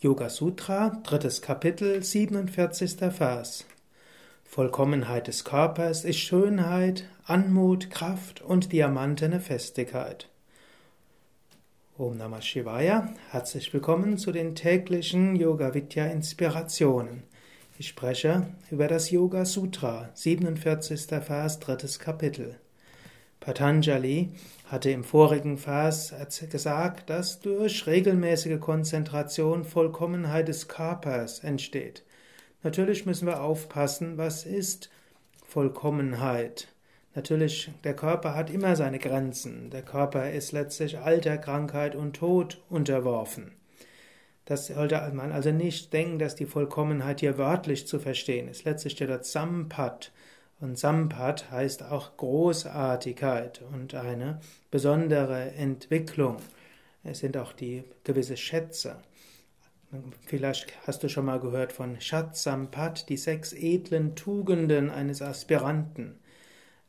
Yoga Sutra, drittes Kapitel, 47. Vers. Vollkommenheit des Körpers ist Schönheit, Anmut, Kraft und diamantene Festigkeit. Om Namah Shivaya, herzlich willkommen zu den täglichen Yoga Vidya Inspirationen. Ich spreche über das Yoga Sutra, 47. Vers, drittes Kapitel. Patanjali hatte im vorigen Vers gesagt, dass durch regelmäßige Konzentration Vollkommenheit des Körpers entsteht. Natürlich müssen wir aufpassen, was ist Vollkommenheit. Natürlich, der Körper hat immer seine Grenzen. Der Körper ist letztlich Alter, Krankheit und Tod unterworfen. Das sollte man also nicht denken, dass die Vollkommenheit hier wörtlich zu verstehen ist. Letztlich steht dort Sampat. Und Sampat heißt auch Großartigkeit und eine besondere Entwicklung. Es sind auch die gewisse Schätze. Vielleicht hast du schon mal gehört von Schatz Sampat, die sechs edlen Tugenden eines Aspiranten.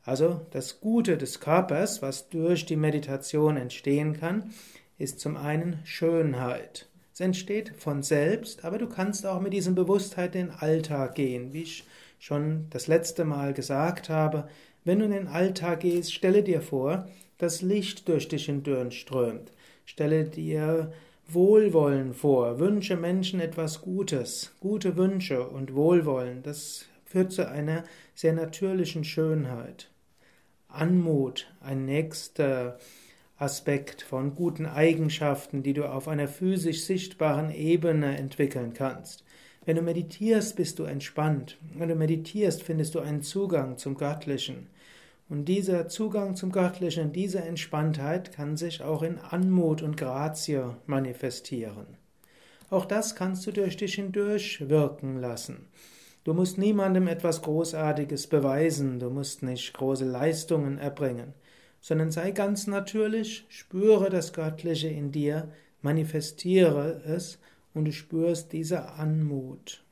Also das Gute des Körpers, was durch die Meditation entstehen kann, ist zum einen Schönheit. Es entsteht von selbst, aber du kannst auch mit diesem Bewusstheit in den Alltag gehen, wie schon das letzte Mal gesagt habe, wenn du in den Alltag gehst, stelle dir vor, dass Licht durch dich hindurch strömt. Stelle dir Wohlwollen vor, wünsche Menschen etwas Gutes, gute Wünsche und Wohlwollen, das führt zu einer sehr natürlichen Schönheit. Anmut, ein nächster Aspekt von guten Eigenschaften, die du auf einer physisch sichtbaren Ebene entwickeln kannst. Wenn du meditierst, bist du entspannt. Wenn du meditierst, findest du einen Zugang zum Göttlichen. Und dieser Zugang zum Göttlichen, diese Entspanntheit kann sich auch in Anmut und Grazie manifestieren. Auch das kannst du durch dich hindurch wirken lassen. Du musst niemandem etwas Großartiges beweisen, du musst nicht große Leistungen erbringen, sondern sei ganz natürlich, spüre das Göttliche in dir, manifestiere es und du spürst diese Anmut.